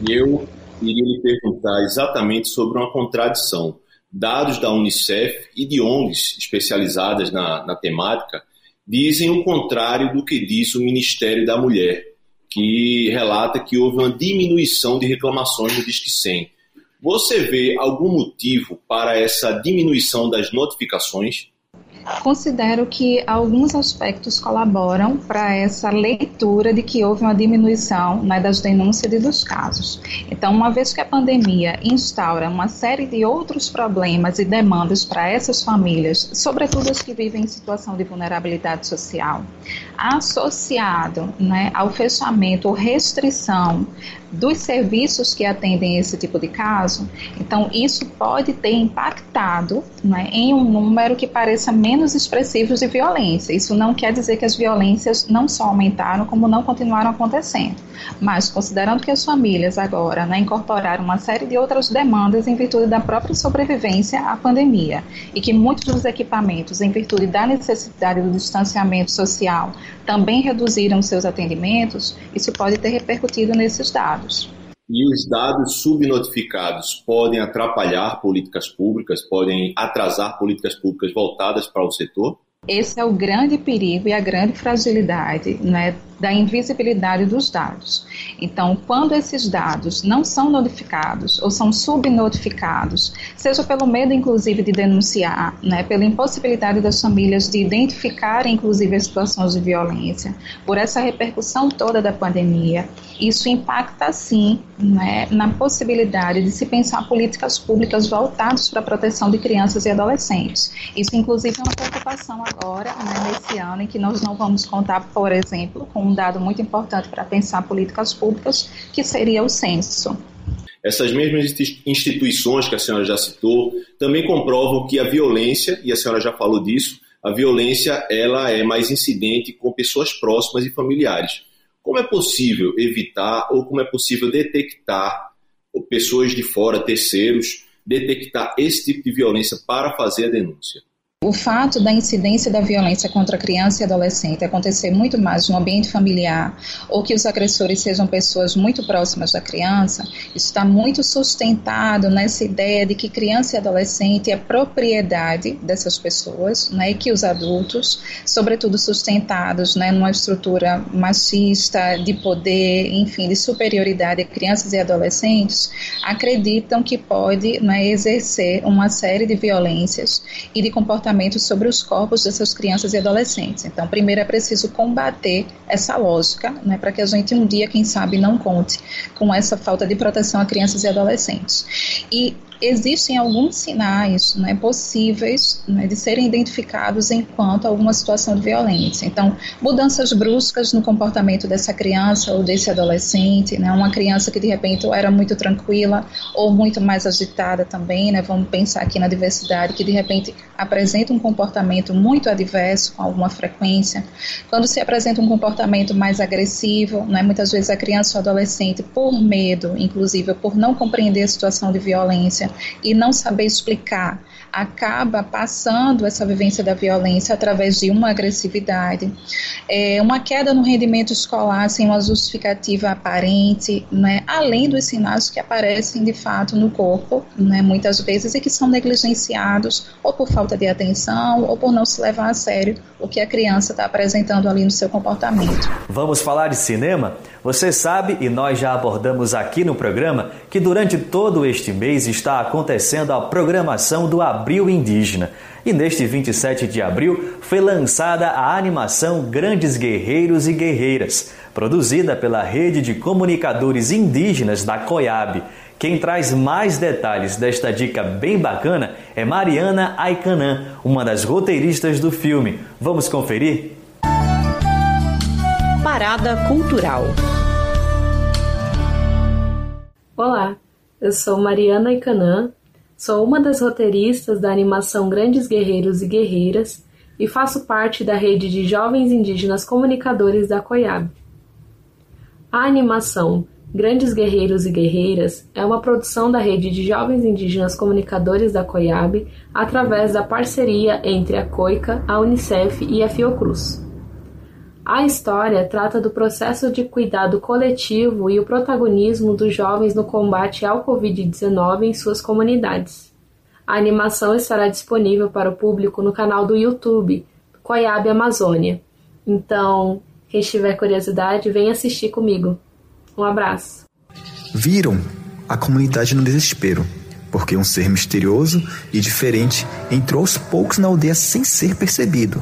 Speaker 25: Eu iria lhe perguntar exatamente sobre uma contradição. Dados da Unicef e de ONGs especializadas na, na temática dizem o contrário do que diz o Ministério da Mulher, que relata que houve uma diminuição de reclamações no Disque 100 você vê algum motivo para essa diminuição das notificações?
Speaker 26: Considero que alguns aspectos colaboram para essa leitura de que houve uma diminuição né, das denúncias e dos casos. Então, uma vez que a pandemia instaura uma série de outros problemas e demandas para essas famílias, sobretudo as que vivem em situação de vulnerabilidade social, associado né, ao fechamento ou restrição dos serviços que atendem esse tipo de caso, então isso pode ter impactado né, em um número que pareça menos expressivo de violência. Isso não quer dizer que as violências não só aumentaram, como não continuaram acontecendo. Mas considerando que as famílias agora né, incorporaram uma série de outras demandas em virtude da própria sobrevivência à pandemia e que muitos dos equipamentos, em virtude da necessidade do distanciamento social, também reduziram seus atendimentos, isso pode ter repercutido nesses dados.
Speaker 25: E os dados subnotificados podem atrapalhar políticas públicas, podem atrasar políticas públicas voltadas para o setor?
Speaker 26: Esse é o grande perigo e a grande fragilidade né, da invisibilidade dos dados. Então, quando esses dados não são notificados ou são subnotificados, seja pelo medo, inclusive, de denunciar, né, pela impossibilidade das famílias de identificarem, inclusive, as situações de violência, por essa repercussão toda da pandemia, isso impacta, sim, né, na possibilidade de se pensar políticas públicas voltadas para a proteção de crianças e adolescentes. Isso, inclusive, é uma preocupação agora, né, nesse ano, em que nós não vamos contar, por exemplo, com um dado muito importante para pensar políticas públicas, que seria o censo.
Speaker 25: Essas mesmas instituições que a senhora já citou também comprovam que a violência, e a senhora já falou disso, a violência ela é mais incidente com pessoas próximas e familiares. Como é possível evitar ou como é possível detectar pessoas de fora, terceiros, detectar esse tipo de violência para fazer a denúncia?
Speaker 26: O fato da incidência da violência contra criança e adolescente acontecer muito mais no ambiente familiar ou que os agressores sejam pessoas muito próximas da criança, está muito sustentado nessa ideia de que criança e adolescente é propriedade dessas pessoas, né, e que os adultos, sobretudo sustentados, né, numa estrutura machista de poder, enfim, de superioridade a crianças e adolescentes, acreditam que pode né, exercer uma série de violências e de comportamentos sobre os corpos dessas crianças e adolescentes. Então, primeiro é preciso combater essa lógica, né, para que a gente um dia, quem sabe, não conte com essa falta de proteção a crianças e adolescentes. E existem alguns sinais né, possíveis né, de serem identificados enquanto alguma situação de violência. Então, mudanças bruscas no comportamento dessa criança ou desse adolescente, né, uma criança que de repente era muito tranquila ou muito mais agitada também, né, vamos pensar aqui na diversidade, que de repente apresenta um comportamento muito adverso com alguma frequência. Quando se apresenta um comportamento mais agressivo, né, muitas vezes a criança ou adolescente, por medo, inclusive por não compreender a situação de violência, e não saber explicar acaba passando essa vivência da violência através de uma agressividade, é, uma queda no rendimento escolar sem uma justificativa aparente, né, além dos sinais que aparecem de fato no corpo, né, muitas vezes, e que são negligenciados ou por falta de atenção ou por não se levar a sério o que a criança está apresentando ali no seu comportamento.
Speaker 16: Vamos falar de cinema? Você sabe, e nós já abordamos aqui no programa, que durante todo este mês está acontecendo a programação do Abril Indígena. E neste 27 de abril foi lançada a animação Grandes Guerreiros e Guerreiras, produzida pela Rede de Comunicadores Indígenas da COIAB. Quem traz mais detalhes desta dica bem bacana é Mariana Aicanã, uma das roteiristas do filme. Vamos conferir?
Speaker 27: Parada Cultural.
Speaker 19: Olá, eu sou Mariana Icanã, sou uma das roteiristas da animação Grandes Guerreiros e Guerreiras e faço parte da rede de jovens indígenas comunicadores da COIAB. A animação Grandes Guerreiros e Guerreiras é uma produção da rede de jovens indígenas comunicadores da COIAB através da parceria entre a COICA, a Unicef e a Fiocruz. A história trata do processo de cuidado coletivo e o protagonismo dos jovens no combate ao Covid-19 em suas comunidades. A animação estará disponível para o público no canal do YouTube Coiabe Amazônia. Então, quem tiver curiosidade, vem assistir comigo. Um abraço.
Speaker 20: Viram a comunidade no desespero, porque um ser misterioso e diferente entrou aos poucos na aldeia sem ser percebido.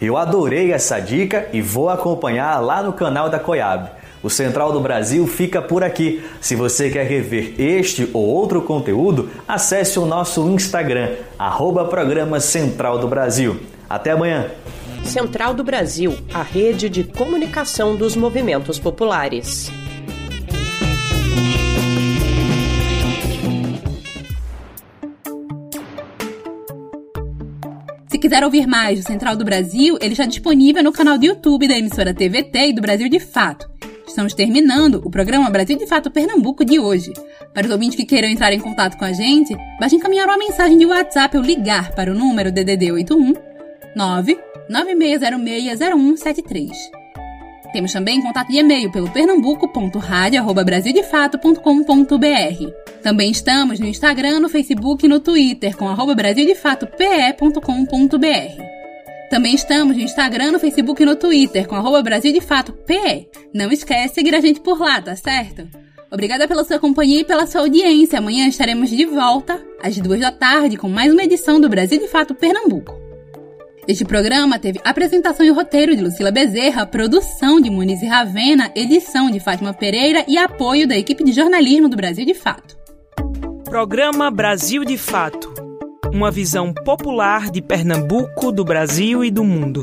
Speaker 16: Eu adorei essa dica e vou acompanhar lá no canal da Coiab. O Central do Brasil fica por aqui. Se você quer rever este ou outro conteúdo, acesse o nosso Instagram, arroba Programa Central do Brasil. Até amanhã!
Speaker 27: Central do Brasil, a rede de comunicação dos movimentos populares.
Speaker 2: Se quiser ouvir mais do Central do Brasil, ele está disponível no canal do YouTube da emissora TVT e do Brasil de Fato. Estamos terminando o programa Brasil de Fato Pernambuco de hoje. Para os ouvintes que queiram entrar em contato com a gente, basta encaminhar uma mensagem de WhatsApp ou ligar para o número DDD 81 996060173. Temos também contato de e-mail pelo pernambuco.radio@brasildefato.com.br. Também estamos no Instagram, no Facebook e no Twitter com brasildefatope.com.br. Também estamos no Instagram, no Facebook e no Twitter com brasildefatope. Não esquece de seguir a gente por lá, tá certo? Obrigada pela sua companhia e pela sua audiência. Amanhã estaremos de volta às duas da tarde com mais uma edição do Brasil de Fato Pernambuco. Este programa teve apresentação e roteiro de Lucila Bezerra, produção de Muniz e Ravena, edição de Fátima Pereira e apoio da equipe de jornalismo do Brasil de Fato.
Speaker 5: Programa Brasil de Fato. Uma visão popular de Pernambuco, do Brasil e do mundo.